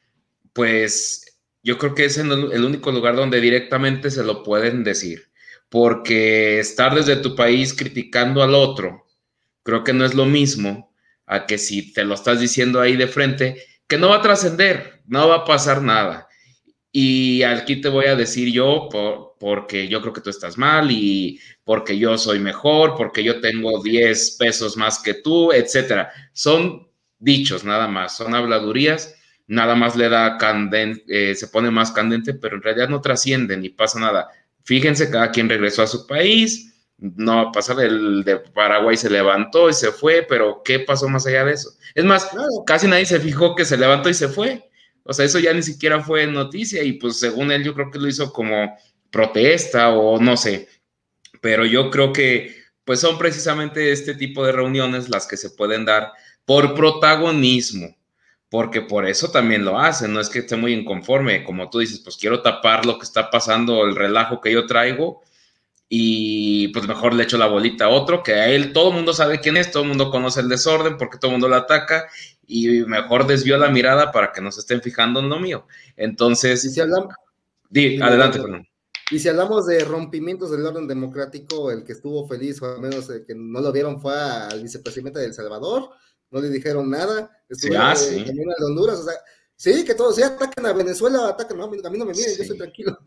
[SPEAKER 1] pues yo creo que es el único lugar donde directamente se lo pueden decir, porque estar desde tu país criticando al otro, creo que no es lo mismo a que si te lo estás diciendo ahí de frente, que no va a trascender, no va a pasar nada. Y aquí te voy a decir yo, porque yo creo que tú estás mal y porque yo soy mejor, porque yo tengo 10 pesos más que tú, etcétera. Son dichos nada más, son habladurías, nada más le da candente, eh, se pone más candente, pero en realidad no trasciende ni pasa nada. Fíjense, cada quien regresó a su país, no pasar el de Paraguay se levantó y se fue, pero ¿qué pasó más allá de eso? Es más, casi nadie se fijó que se levantó y se fue. O sea, eso ya ni siquiera fue noticia y pues según él yo creo que lo hizo como protesta o no sé. Pero yo creo que pues son precisamente este tipo de reuniones las que se pueden dar por protagonismo, porque por eso también lo hacen, no es que esté muy inconforme, como tú dices, pues quiero tapar lo que está pasando, el relajo que yo traigo, y pues mejor le echo la bolita a otro, que a él todo el mundo sabe quién es, todo el mundo conoce el desorden porque todo el mundo lo ataca y mejor desvió la mirada para que no se estén fijando en lo mío. Entonces,
[SPEAKER 3] si hablamos,
[SPEAKER 1] adelante,
[SPEAKER 3] Y si hablamos de rompimientos del orden democrático, el que estuvo feliz, o al menos el que no lo vieron, fue al vicepresidente de El Salvador, no le dijeron nada,
[SPEAKER 1] ah, sí.
[SPEAKER 3] de Honduras, o sea, sí, que todos, sí, atacan a Venezuela, atacan, a mí no me miren, yo estoy tranquilo.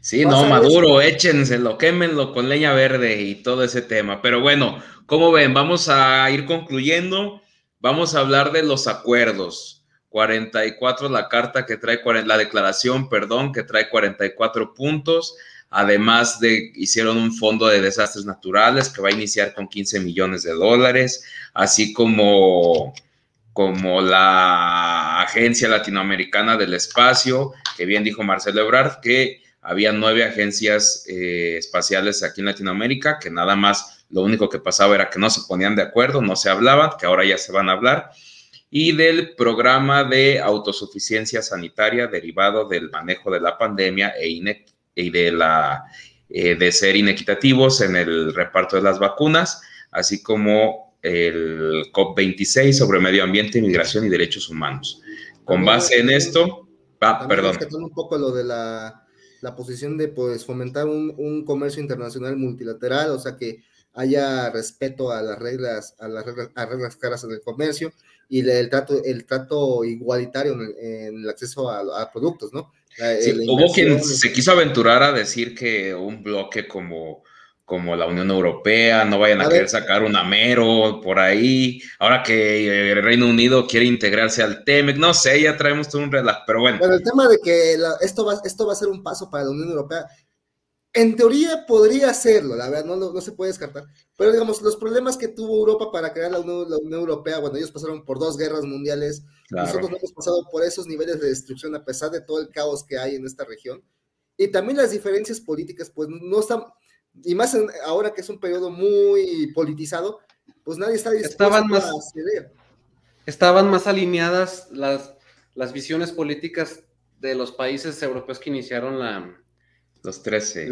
[SPEAKER 1] Sí, no, Maduro, échenselo, quémenlo con leña verde y todo ese tema. Pero bueno, como ven, vamos a ir concluyendo. vamos a hablar de los acuerdos. 44 la carta que trae, la declaración, perdón, que trae 44 puntos. Además de, hicieron un fondo de desastres naturales que va a iniciar con 15 millones de dólares, así como, como la Agencia Latinoamericana del Espacio, que bien dijo Marcelo Ebrard, que había nueve agencias eh, espaciales aquí en Latinoamérica, que nada más lo único que pasaba era que no se ponían de acuerdo, no se hablaban, que ahora ya se van a hablar, y del programa de autosuficiencia sanitaria derivado del manejo de la pandemia e, y de, la, eh, de ser inequitativos en el reparto de las vacunas, así como el COP26 sobre medio ambiente, inmigración y derechos humanos. Con base en esto, ah, perdón.
[SPEAKER 3] Un poco lo de la la posición de pues, fomentar un, comercio internacional multilateral, o sea, que haya respeto a las reglas, a las reglas, a reglas caras en el comercio y el trato, el trato igualitario en el, acceso a, productos, ¿no?
[SPEAKER 1] hubo quien se quiso aventurar a decir que un bloque como como la Unión Europea, no vayan a, querer sacar un amero por ahí, ahora que el Reino Unido quiere integrarse al TEMEC, no sé, ya traemos todo un relajo, pero bueno.
[SPEAKER 3] Pero el tema de que esto, va, esto va a ser un paso para la Unión Europea, en teoría podría serlo, la verdad, no, no, se puede descartar, pero digamos, los problemas que tuvo Europa para crear la Unión, Europea, cuando ellos pasaron por dos guerras mundiales, nosotros no hemos pasado por esos niveles de destrucción a pesar de todo el caos que hay en esta región, y también las diferencias políticas, pues no están y más ahora que es un periodo muy politizado, pues nadie está dispuesto
[SPEAKER 2] estaban más, a ceder. Estaban más alineadas las, las visiones políticas de los países europeos que iniciaron la...
[SPEAKER 1] Los 13.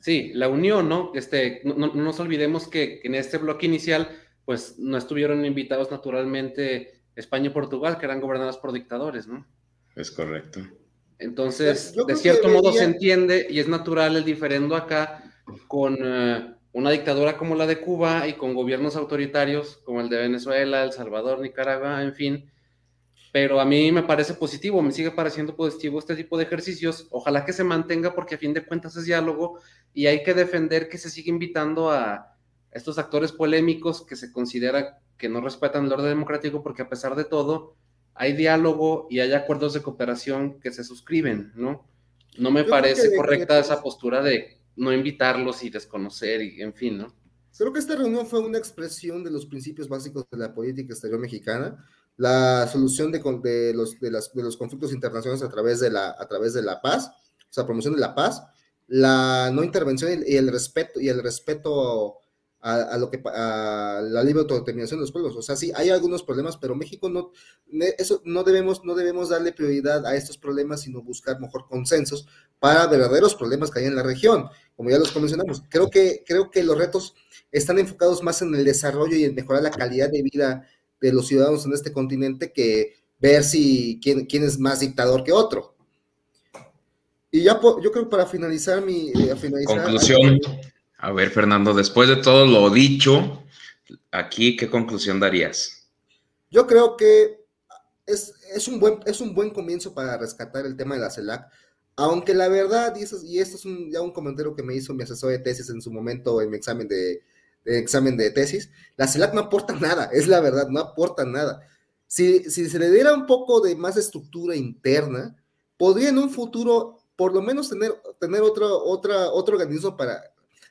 [SPEAKER 2] sí, la unión, ¿no? Este, no, no, nos olvidemos que, en este bloque inicial, pues no estuvieron invitados naturalmente España y Portugal, que eran gobernadas por dictadores, ¿no?
[SPEAKER 1] Es correcto.
[SPEAKER 2] Entonces, de cierto modo se entiende y es natural el diferendo acá, con eh, una dictadura como la de Cuba y con gobiernos autoritarios como el de Venezuela, El Salvador, Nicaragua, en fin. Pero a mí me parece positivo, me sigue pareciendo positivo este tipo de ejercicios. Ojalá que se mantenga porque a fin de cuentas es diálogo y hay que defender que se siga invitando a estos actores polémicos que se considera que no respetan el orden democrático porque a pesar de todo hay diálogo y hay acuerdos de cooperación que se suscriben, ¿no? No me parece correcta esa postura de no invitarlos y desconocer y en fin, ¿no?
[SPEAKER 3] Creo que esta reunión fue una expresión de los principios básicos de la política exterior mexicana, la solución de, de, los, de, las, de los conflictos internacionales a través de, la, a través de la paz, o sea, promoción de la paz, la no intervención y el respeto y el respeto a, lo que a la libre autodeterminación de los pueblos. O sea, sí, hay algunos problemas, pero México no, eso no debemos, no debemos darle prioridad a estos problemas, sino buscar mejor consensos para verdaderos problemas que hay en la región, como ya los mencionamos. Creo que, creo que los retos están enfocados más en el desarrollo y en mejorar la calidad de vida de los ciudadanos en este continente que ver si quién, quién es más dictador que otro. Y ya yo creo que para finalizar mi eh, finalizar,
[SPEAKER 1] conclusión. A ver, Fernando, después de todo lo dicho, aquí, ¿qué conclusión darías?
[SPEAKER 3] Yo creo que es, un, buen, es un buen comienzo para rescatar el tema de la CELAC, aunque la verdad, y, y esto es ya un comentario que me hizo mi asesor de tesis en su momento en mi examen de, examen de tesis, la CELAC no aporta nada, es la verdad, no aporta nada. Si, si se le diera un poco de más estructura interna, podría en un futuro por lo menos tener, tener otro, otra, otro organismo para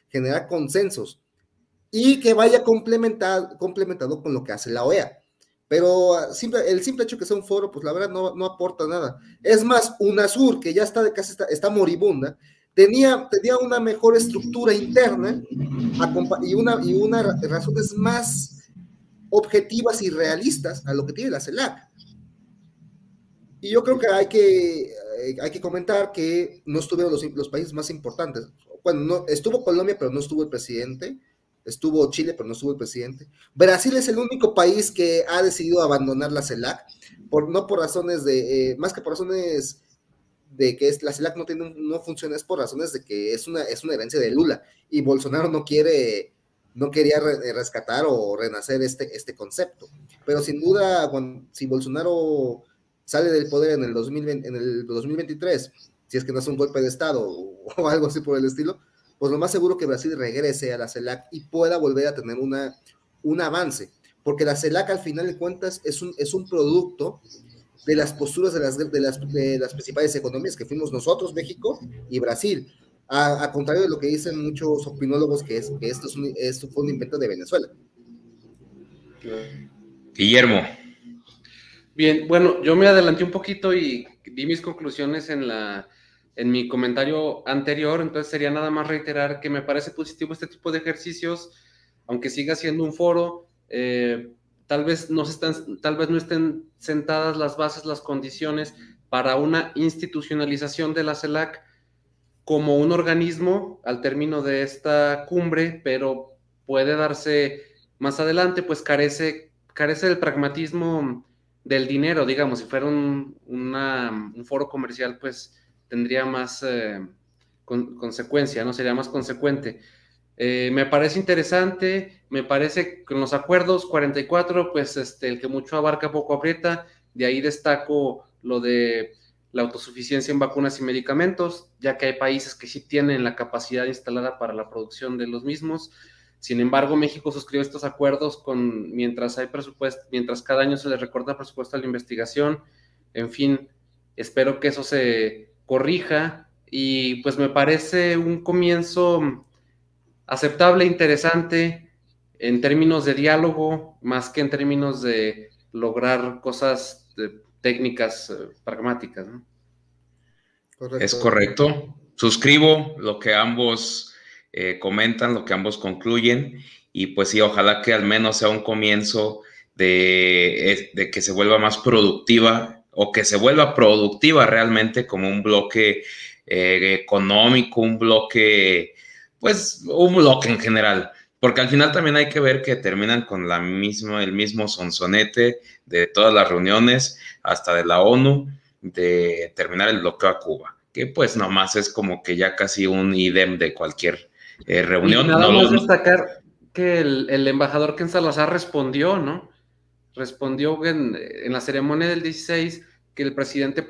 [SPEAKER 3] generar consensos y que vaya complementado, complementado con lo que hace la OEA. Pero ah, el simple hecho que sea un foro, pues la verdad no, aporta nada. Es más, UNASUR, que ya está casi está, está moribunda, tenía, tenía una mejor estructura interna y una, y unas razones más objetivas y realistas a lo que tiene la CELAC. Y yo creo que hay que, eh, hay que comentar que no estuvieron los, los países más importantes bueno, no, estuvo Colombia, pero no estuvo el presidente, estuvo Chile, pero no estuvo el presidente. Brasil es el único país que ha decidido abandonar la CELAC, por, no por razones de, eh, más que por razones de que es, la CELAC no, tiene, no funciona, es por razones de que es una, es una herencia de Lula, y Bolsonaro no quiere, no quería eh, rescatar o renacer este, este concepto. Pero sin duda, si Bolsonaro sale del poder en el, 2020, en el 2023 si es que no es un golpe de Estado o, algo así por el estilo, pues lo más seguro que Brasil regrese a la CELAC y pueda volver a tener una, un avance. porque la CELAC al final de cuentas es un, es un producto de las posturas de las, de las, de las principales economías, que fuimos nosotros, México y Brasil. A, contrario de lo que dicen muchos opinólogos, que, es, que esto, es un, esto fue un invento de Venezuela.
[SPEAKER 1] Guillermo.
[SPEAKER 2] Bien, bueno, yo me adelanté un poquito y di mis conclusiones en, la, en mi comentario anterior, entonces sería nada más reiterar que me parece positivo este tipo de ejercicios, aunque siga siendo un foro, eh, tal, vez no están, tal vez no estén sentadas las bases, las condiciones para una institucionalización de la CELAC como un organismo al término de esta cumbre, pero puede darse más adelante, pues carece, carece del pragmatismo del dinero, digamos, si fuera un, un foro comercial, pues tendría más eh, consecuencia, ¿no? Sería más consecuente. Eh, me parece interesante, me parece que en los acuerdos 44, pues este, el que mucho abarca poco aprieta, de ahí destaco lo de la autosuficiencia en vacunas y medicamentos, ya que hay países que sí tienen la capacidad instalada para la producción de los mismos. Sin embargo, México suscribió estos acuerdos con mientras hay presupuesto, mientras cada año se le recorta presupuesto a la investigación. En fin, espero que eso se corrija y pues me parece un comienzo aceptable, interesante en términos de diálogo, más que en términos de lograr cosas técnicas eh, pragmáticas.
[SPEAKER 1] Es correcto. Suscribo lo que ambos eh, comentan, lo que ambos concluyen, y pues sí, ojalá que al menos sea un comienzo de, de que se vuelva más productiva o que se vuelva productiva realmente como un bloque eh, económico, un bloque pues un bloque en general, porque al final también hay que ver que terminan con la misma, el mismo sonsonete de todas las reuniones, hasta de la ONU, de terminar el bloqueo a Cuba, que pues nomás es como que ya casi un idem de cualquier eh, reunión.
[SPEAKER 2] Y nada más destacar que el, embajador Ken Salazar respondió, ¿no? Respondió en, en, la ceremonia del 16 que el presidente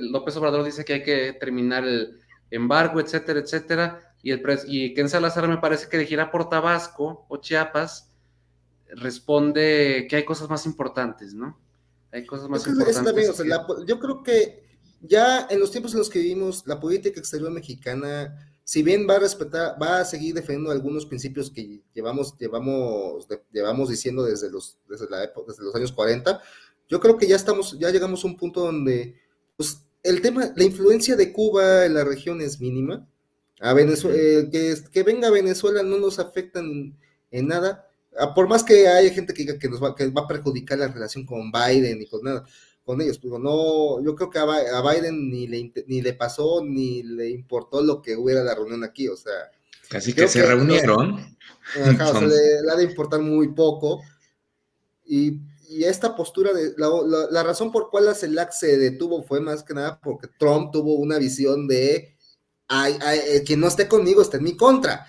[SPEAKER 2] López Obrador dice que hay que terminar el embargo, etcétera, etcétera y, el y Ken Salazar me parece que de gira por Tabasco o Chiapas responde que hay cosas más importantes, ¿no? Hay cosas más importantes.
[SPEAKER 3] yo creo que ya en los tiempos en los que vivimos, la política exterior mexicana, si bien va a respetar, va a seguir defendiendo algunos principios que llevamos, llevamos, llevamos diciendo desde los, desde, la desde los años 40, yo creo que ya estamos, ya llegamos a un punto donde, pues, el tema, la influencia de Cuba en la región es mínima, a Venezuela, eh, que, que, venga a Venezuela no nos afecta en, nada. Ah, por más que haya gente que diga que nos va, que va a perjudicar la relación con Biden y con nada, con ellos, pero no, yo creo que a, Biden ni le, ni le pasó ni le importó lo que hubiera la reunión aquí, o sea.
[SPEAKER 1] Casi que se reunieron.
[SPEAKER 3] le, ha de importar muy poco. Y, y esta postura de la, la, razón por cual la CELAC se detuvo fue más que nada porque Trump tuvo una visión de hay, eh, quien no esté conmigo está en mi contra.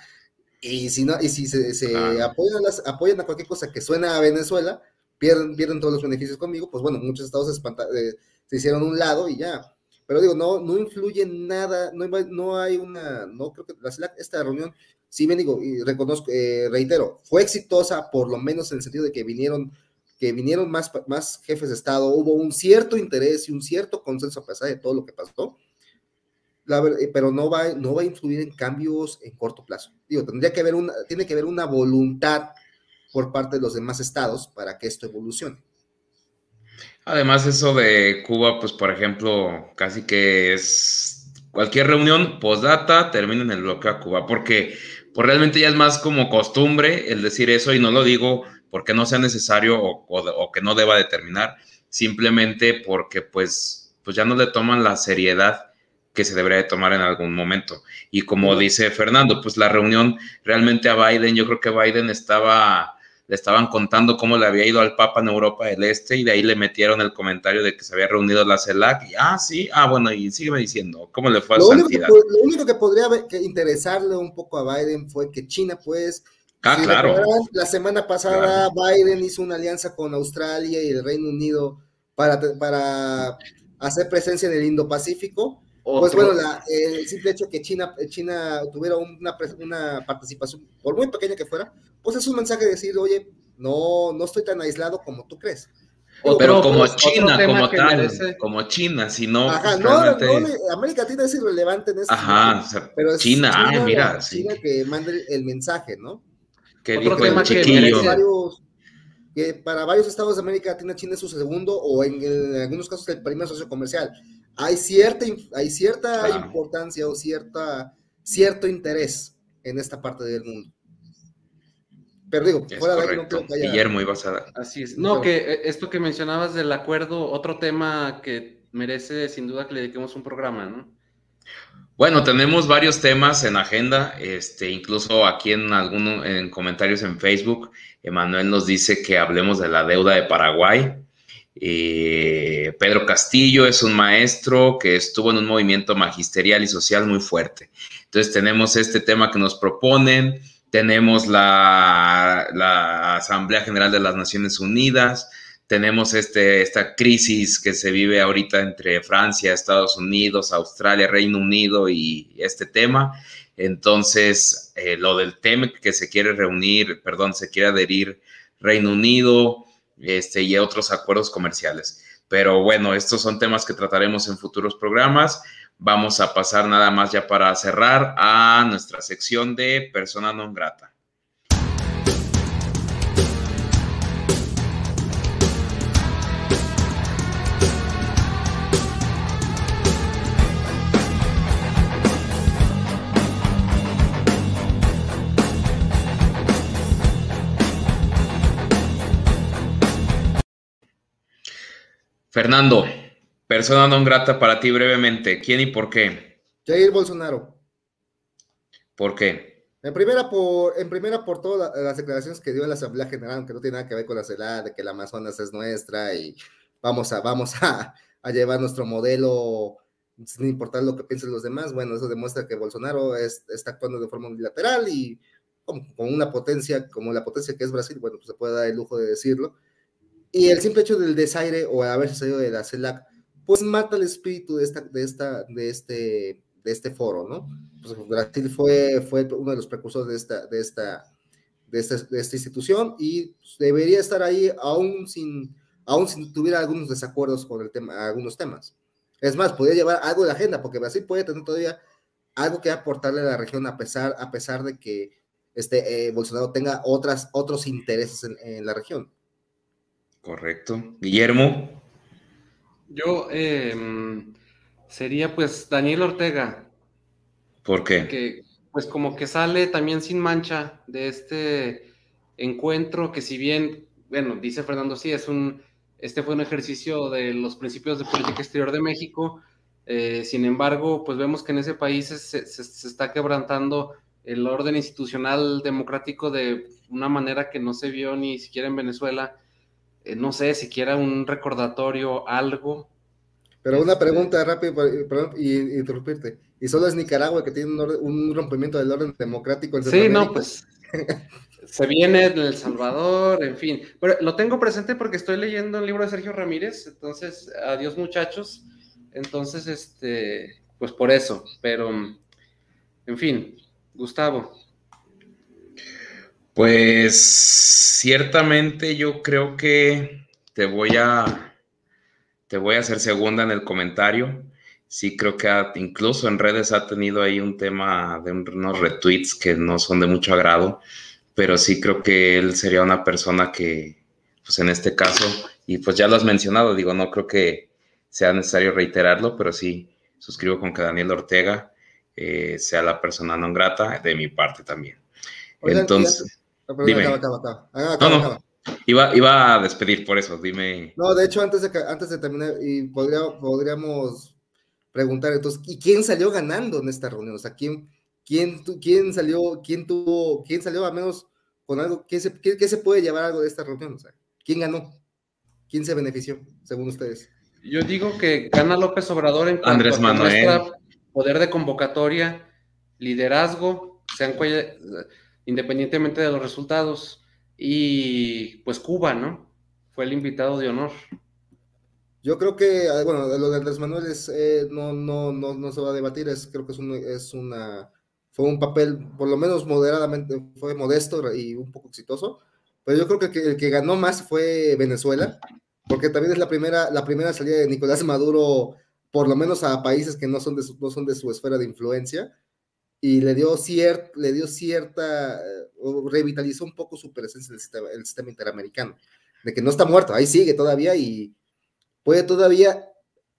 [SPEAKER 3] Y si, no, y si se, apoyan, las, apoyan a cualquier cosa que suena a Venezuela, pierden, pierden todos los beneficios conmigo, pues bueno, muchos estados se, eh, se hicieron un lado y ya. Pero digo, no, no influye nada, no, no hay una, no creo que esta reunión, sí bien digo, y reconozco, eh, reitero, fue exitosa por lo menos en el sentido de que vinieron que vinieron más, más jefes de Estado, hubo un cierto interés y un cierto consenso a pesar de todo lo que pasó, eh, pero no va, no va a influir en cambios en corto plazo. Digo, tendría que haber una, tiene que haber una voluntad por parte de los demás estados para que esto evolucione.
[SPEAKER 1] Además, eso de Cuba, pues por ejemplo, casi que es cualquier reunión postdata termina en el bloqueo a Cuba, porque pues, realmente ya es más como costumbre el decir eso y no lo digo porque no sea necesario o, o que no deba determinar, simplemente porque pues, pues ya no le toman la seriedad que se debería de tomar en algún momento. Y como dice Fernando, pues la reunión realmente a Biden, yo creo que Biden estaba, le estaban contando cómo le había ido al Papa en Europa del Este y de ahí le metieron el comentario de que se había reunido la CELAC y, ah, sí, ah, bueno, y sígueme diciendo, ¿cómo le fue a
[SPEAKER 3] lo único que, Lo único que podría interesarle un poco a Biden fue que China, pues,
[SPEAKER 1] Ah, claro.
[SPEAKER 3] La semana pasada Biden hizo una alianza con Australia y el Reino Unido para, para hacer presencia en el Indo-Pacífico pues bueno, el simple hecho que China, China tuviera una, una participación, por muy pequeña que fuera, pues es un mensaje de decir, oye, no, no estoy tan aislado como tú crees.
[SPEAKER 1] pero como China, como tal, como China, si no.
[SPEAKER 3] Ajá, no, América Latina es irrelevante en este
[SPEAKER 1] Ajá, pero es China, ah, mira.
[SPEAKER 3] China que mande el mensaje, ¿no?
[SPEAKER 1] Que dijo el chiquillo.
[SPEAKER 3] Que, para varios estados de América Latina, China es su segundo o en, algunos casos el primer socio comercial. Hay cierta, hay cierta importancia o cierta, cierto interés en esta parte del mundo. Pero digo, fuera de ahí no creo que haya...
[SPEAKER 1] Guillermo, ibas a
[SPEAKER 2] Así es. No, que eh, esto que mencionabas del acuerdo, otro tema que merece sin duda que le dediquemos un programa, ¿no?
[SPEAKER 1] Bueno, tenemos varios temas en agenda, este, incluso aquí en algunos en comentarios en Facebook, Emanuel nos dice que hablemos de la deuda de Paraguay. Eh, Pedro Castillo es un maestro que estuvo en un movimiento magisterial y social muy fuerte. Entonces tenemos este tema que nos proponen, tenemos la, Asamblea General de las Naciones Unidas, tenemos este, esta crisis que se vive ahorita entre Francia, Estados Unidos, Australia, Reino Unido y este tema. Entonces, eh, lo del tema que se quiere reunir, perdón, se quiere adherir Reino Unido este, y otros acuerdos comerciales. Pero bueno, estos son temas que trataremos en futuros programas. Vamos a pasar nada más ya para cerrar a nuestra sección de persona non grata. Fernando, Persona non grata para ti brevemente. ¿Quién y por qué?
[SPEAKER 3] Jair Bolsonaro.
[SPEAKER 1] ¿Por qué?
[SPEAKER 3] En primera por, en primera por todas las declaraciones que dio en la Asamblea General, aunque no tiene nada que ver con la CELA, de que el Amazonas es nuestra y vamos a, vamos a, llevar nuestro modelo sin importar lo que piensen los demás. Bueno, eso demuestra que Bolsonaro está actuando de forma unilateral y con, una potencia como la potencia que es Brasil, bueno, pues se puede dar el lujo de decirlo. Y el simple hecho del desaire o haberse salido de la CELAC pues mata el espíritu de, esta, de, esta, de, este, de este foro, ¿no? Pues Brasil fue, fue uno de los precursores de esta, de esta, de esta, de esta institución y pues, debería estar ahí aún sin, aún si tuviera algunos desacuerdos con el tema, algunos temas. Es más, podría llevar algo de la agenda, porque Brasil puede tener todavía algo que aportarle a la región a pesar, a pesar de que este, eh, Bolsonaro tenga otras, otros intereses en, en la región.
[SPEAKER 1] Correcto. Guillermo.
[SPEAKER 2] Yo em, sería pues Daniel Ortega.
[SPEAKER 1] ¿Por qué?
[SPEAKER 2] Que pues como que sale también sin mancha de este encuentro que si bien, bueno, dice Fernando, sí, es un, este fue un ejercicio de los principios de política exterior de México, eh, sin embargo, pues vemos que en ese país se, se, está quebrantando el orden institucional democrático de una manera que no se vio ni siquiera en Venezuela eh, no sé, siquiera un recordatorio, algo.
[SPEAKER 3] Pero una este, pregunta rápida, perdón, y, interrumpirte. ¿Y solo es Nicaragua que tiene un, rompimiento del orden democrático en
[SPEAKER 2] Sí, no, pues se viene El Salvador, en fin. Pero lo tengo presente porque estoy leyendo el libro de Sergio Ramírez, entonces, adiós muchachos. Entonces, este, pues por eso, pero, en fin, Gustavo.
[SPEAKER 1] Pues ciertamente yo creo que te voy a te voy a hacer segunda en el comentario. Sí creo que incluso en redes ha tenido ahí un tema de unos retweets que no son de mucho agrado, pero sí creo que él sería una persona que, pues en este caso, y pues ya lo has mencionado, digo, no creo que sea necesario reiterarlo, pero sí suscribo con que Daniel Ortega eh, sea la persona no grata de mi parte también. Entonces, Dime. no, Iba, iba a despedir por eso, dime.
[SPEAKER 3] No, de hecho, antes de, antes de terminar, y podría, podríamos preguntar entonces, ¿y quién salió ganando en esta reunión? O sea, ¿quién, quién, quién salió, quién tuvo, quién salió a menos con algo, ¿qué se, qué, se puede llevar algo de esta reunión? O sea, ¿quién ganó? ¿Quién se benefició, según ustedes?
[SPEAKER 2] Yo digo que gana López Obrador en
[SPEAKER 1] cuanto Andrés Manuel.
[SPEAKER 2] poder de convocatoria, liderazgo, sean independientemente de los resultados. Y pues Cuba, ¿no? Fue el invitado de honor.
[SPEAKER 3] Yo creo que, ah, bueno, lo de Andrés Manuel es, eh, no, no, no, no, se va a debatir, es, creo que es, es una, fue un papel, por lo menos moderadamente, fue modesto y un poco exitoso, pero yo creo que el que ganó más fue Venezuela, porque también es la primera, la primera salida de Nicolás Maduro, por lo menos a países que no son de no son de su esfera de influencia, y le dio, cier, le dio cierta, o revitalizó un poco su presencia en el sistema, el sistema interamericano, de que no está muerto, ahí sigue todavía y puede todavía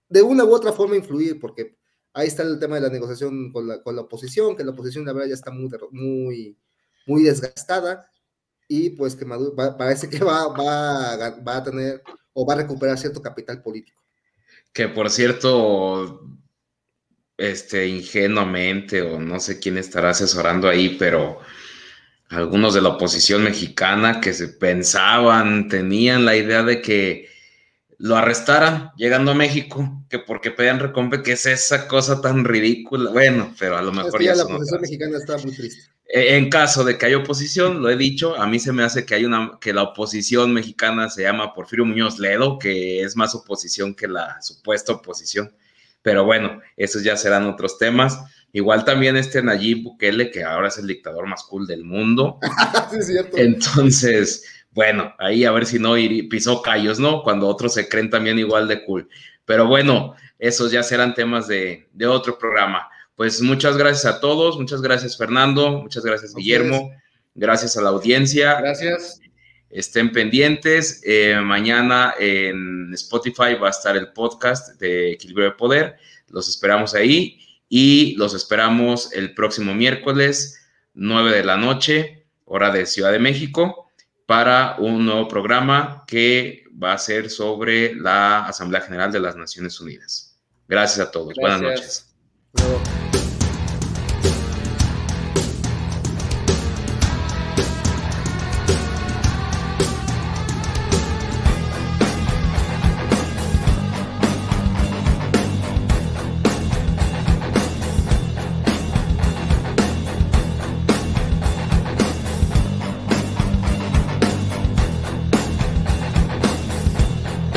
[SPEAKER 3] de una u otra forma influir, porque ahí está el tema de la negociación con la, con la oposición, que la oposición la verdad ya está muy, muy, muy desgastada, y pues que Maduro parece que va, va, va a tener o va a recuperar cierto capital político.
[SPEAKER 1] Que por cierto, este, ingenuamente, o no sé quién estará asesorando ahí, pero algunos de la oposición mexicana que se pensaban, tenían la idea de que lo arrestaran llegando a México, que porque pedían recompensa, que es esa cosa tan ridícula. Bueno, pero a lo mejor
[SPEAKER 3] ya, la oposición mexicana está muy triste.
[SPEAKER 1] E, en caso de que haya oposición, lo he dicho, a mí se me hace que hay una que la oposición mexicana se llama Porfirio Muñoz Ledo, que es más oposición que la supuesta oposición. Pero bueno, esos ya serán otros temas. Igual también este Nayib Bukele, que ahora es el dictador más cool del mundo.
[SPEAKER 3] sí, es cierto.
[SPEAKER 1] Entonces, bueno, ahí a ver si no pisó callos, ¿no? Cuando otros se creen también igual de cool. Pero bueno, esos ya serán temas de, otro programa. Pues muchas gracias a todos, muchas gracias Fernando, muchas gracias Guillermo, gracias a la audiencia.
[SPEAKER 2] Gracias.
[SPEAKER 1] Estén pendientes. Eh, mañana en Spotify va a estar el podcast de Equilibrio de Poder. Los esperamos ahí y los esperamos el próximo miércoles, 9 de la noche, hora de Ciudad de México para un nuevo programa que va a ser sobre la Asamblea General de las Naciones Unidas. Gracias a todos. Buenas noches.